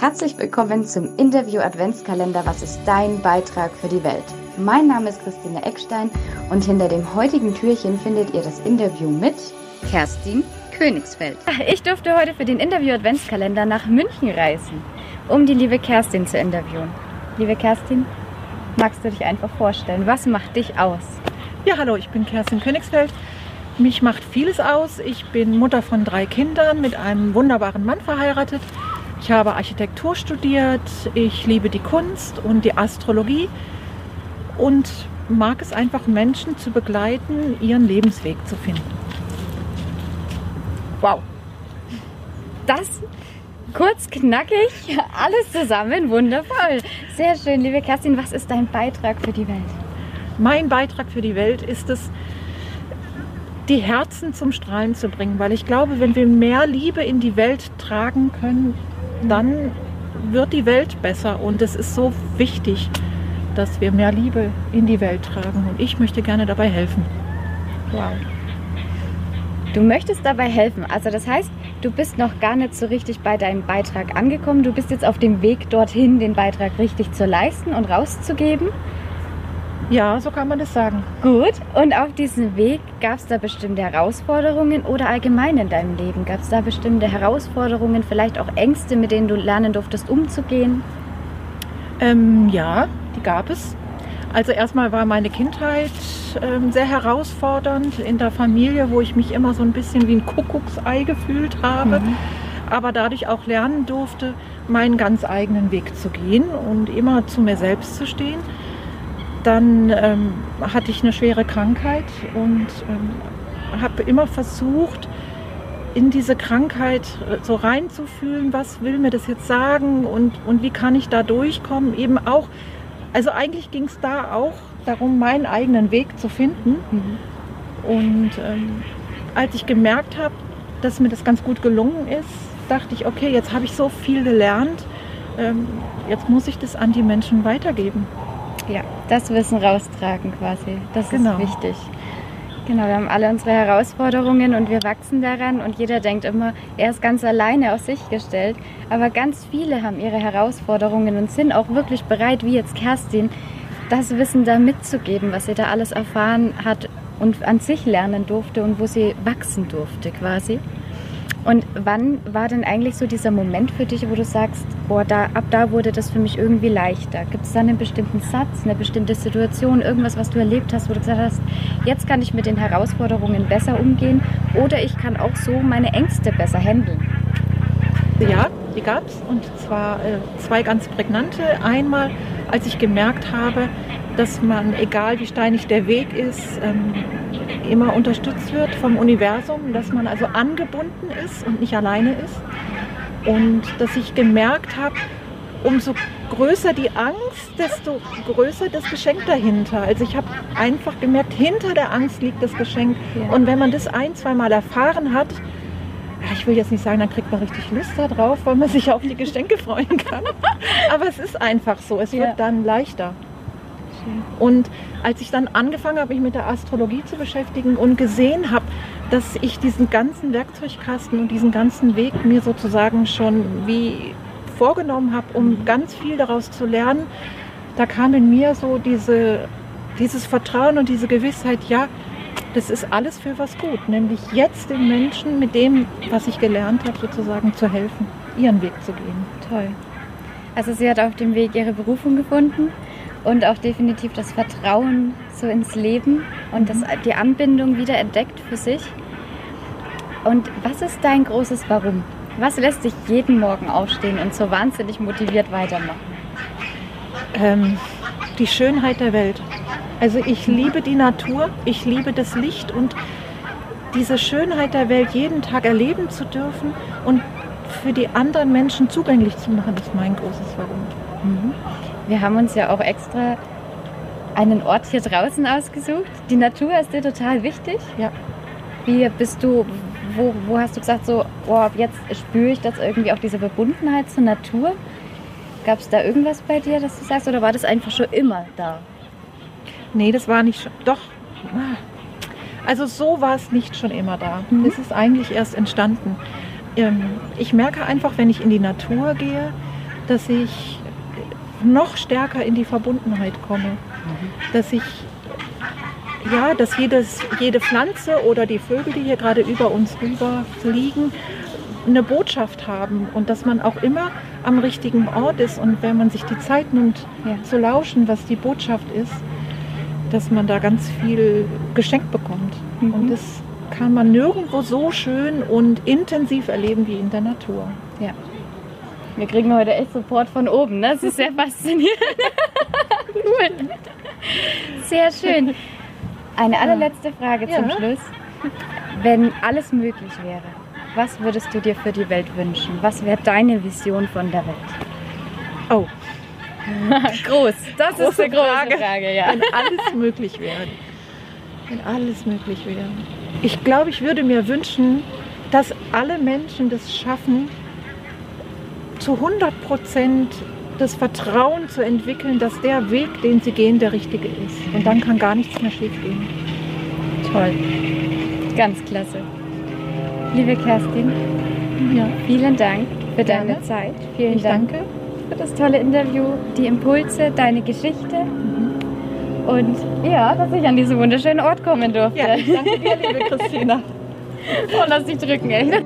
Herzlich willkommen zum Interview Adventskalender Was ist dein Beitrag für die Welt? Mein Name ist Christine Eckstein und hinter dem heutigen Türchen findet ihr das Interview mit Kerstin Königsfeld. Ich durfte heute für den Interview Adventskalender nach München reisen, um die liebe Kerstin zu interviewen. Liebe Kerstin, magst du dich einfach vorstellen? Was macht dich aus? Ja, hallo, ich bin Kerstin Königsfeld. Mich macht vieles aus. Ich bin Mutter von drei Kindern, mit einem wunderbaren Mann verheiratet. Ich habe Architektur studiert, ich liebe die Kunst und die Astrologie und mag es einfach, Menschen zu begleiten, ihren Lebensweg zu finden. Wow. Das kurz, knackig, alles zusammen, wundervoll. Sehr schön, liebe Kerstin, was ist dein Beitrag für die Welt? Mein Beitrag für die Welt ist es, die Herzen zum Strahlen zu bringen, weil ich glaube, wenn wir mehr Liebe in die Welt tragen können, dann wird die Welt besser. Und es ist so wichtig, dass wir mehr Liebe in die Welt tragen. Und ich möchte gerne dabei helfen. Wow. Du möchtest dabei helfen. Also das heißt, du bist noch gar nicht so richtig bei deinem Beitrag angekommen. Du bist jetzt auf dem Weg dorthin, den Beitrag richtig zu leisten und rauszugeben. Ja, so kann man das sagen. Gut. Und auf diesem Weg gab es da bestimmte Herausforderungen oder allgemein in deinem Leben? Gab es da bestimmte Herausforderungen, vielleicht auch Ängste, mit denen du lernen durftest, umzugehen? Ähm, ja, die gab es. Also erstmal war meine Kindheit ähm, sehr herausfordernd in der Familie, wo ich mich immer so ein bisschen wie ein Kuckucksei gefühlt habe. Mhm. Aber dadurch auch lernen durfte, meinen ganz eigenen Weg zu gehen und immer zu mir selbst zu stehen. Dann ähm, hatte ich eine schwere Krankheit und ähm, habe immer versucht, in diese Krankheit äh, so reinzufühlen, was will mir das jetzt sagen und, und wie kann ich da durchkommen. Eben auch, also eigentlich ging es da auch darum, meinen eigenen Weg zu finden. Mhm. Und ähm, als ich gemerkt habe, dass mir das ganz gut gelungen ist, dachte ich, okay, jetzt habe ich so viel gelernt, ähm, jetzt muss ich das an die Menschen weitergeben. Ja, das Wissen raustragen quasi. Das genau. ist wichtig. Genau, wir haben alle unsere Herausforderungen und wir wachsen daran und jeder denkt immer, er ist ganz alleine auf sich gestellt. Aber ganz viele haben ihre Herausforderungen und sind auch wirklich bereit, wie jetzt Kerstin, das Wissen da mitzugeben, was sie da alles erfahren hat und an sich lernen durfte und wo sie wachsen durfte quasi. Und wann war denn eigentlich so dieser Moment für dich, wo du sagst, boah, da, ab da wurde das für mich irgendwie leichter? Gibt es da einen bestimmten Satz, eine bestimmte Situation, irgendwas, was du erlebt hast, wo du gesagt hast, jetzt kann ich mit den Herausforderungen besser umgehen oder ich kann auch so meine Ängste besser handeln? Ja, die gab es und zwar äh, zwei ganz prägnante. Einmal, als ich gemerkt habe, dass man, egal wie steinig der Weg ist, ähm, immer unterstützt wird vom Universum, dass man also angebunden ist und nicht alleine ist. Und dass ich gemerkt habe, umso größer die Angst, desto größer das Geschenk dahinter. Also ich habe einfach gemerkt, hinter der Angst liegt das Geschenk. Ja. Und wenn man das ein, zwei Mal erfahren hat, ich will jetzt nicht sagen, dann kriegt man richtig Lust darauf, weil man sich auf die Geschenke freuen kann. Aber es ist einfach so, es wird dann leichter. Und als ich dann angefangen habe, mich mit der Astrologie zu beschäftigen und gesehen habe, dass ich diesen ganzen Werkzeugkasten und diesen ganzen Weg mir sozusagen schon wie vorgenommen habe, um mhm. ganz viel daraus zu lernen, da kam in mir so diese, dieses Vertrauen und diese Gewissheit, ja, das ist alles für was gut, nämlich jetzt den Menschen mit dem, was ich gelernt habe, sozusagen zu helfen, ihren Weg zu gehen. Toll. Also sie hat auf dem Weg ihre Berufung gefunden und auch definitiv das Vertrauen so ins Leben und das, mhm. die Anbindung wieder entdeckt für sich. Und was ist dein großes Warum? Was lässt dich jeden Morgen aufstehen und so wahnsinnig motiviert weitermachen? Ähm, die Schönheit der Welt. Also ich liebe die Natur, ich liebe das Licht und diese Schönheit der Welt jeden Tag erleben zu dürfen und für die anderen Menschen zugänglich zu machen, ist mein großes Warum. Mhm. Wir haben uns ja auch extra einen Ort hier draußen ausgesucht. Die Natur ist dir total wichtig. Ja. Wie bist du, wo, wo hast du gesagt, so, oh, jetzt spüre ich das irgendwie auch diese Verbundenheit zur Natur? Gab es da irgendwas bei dir, dass du sagst, oder war das einfach schon immer da? Nee, das war nicht schon. Doch. Also so war es nicht schon immer da. Mhm. ist eigentlich erst entstanden. Ähm, ich merke einfach, wenn ich in die Natur gehe, dass ich noch stärker in die Verbundenheit komme. Mhm. Dass ich, ja, dass jedes, jede Pflanze oder die Vögel, die hier gerade über uns rüber fliegen, eine Botschaft haben und dass man auch immer am richtigen Ort ist und wenn man sich die Zeit nimmt ja. zu lauschen, was die Botschaft ist, dass man da ganz viel geschenkt bekommt. Mhm. Und das kann man nirgendwo so schön und intensiv erleben wie in der Natur. Ja. Wir kriegen heute echt Support von oben, ne? Das ist sehr faszinierend. cool. Sehr schön. Eine allerletzte Frage zum ja. Schluss. Wenn alles möglich wäre, was würdest du dir für die Welt wünschen? Was wäre deine Vision von der Welt? Oh. Groß. Das große ist eine große Frage, Frage ja. Wenn alles möglich wäre. Wenn alles möglich wäre. Ich glaube, ich würde mir wünschen, dass alle Menschen das schaffen, zu 100 Prozent das Vertrauen zu entwickeln, dass der Weg, den sie gehen, der richtige ist. Und dann kann gar nichts mehr schiefgehen. Toll. Ganz klasse. Liebe Kerstin, ja. vielen Dank für Gerne. deine Zeit. Vielen ich Dank danke. für das tolle Interview, die Impulse, deine Geschichte. Mhm. Und ja, dass ich an diesen wunderschönen Ort kommen durfte. Ja, danke dir, liebe Christina. Und lass dich drücken, echt.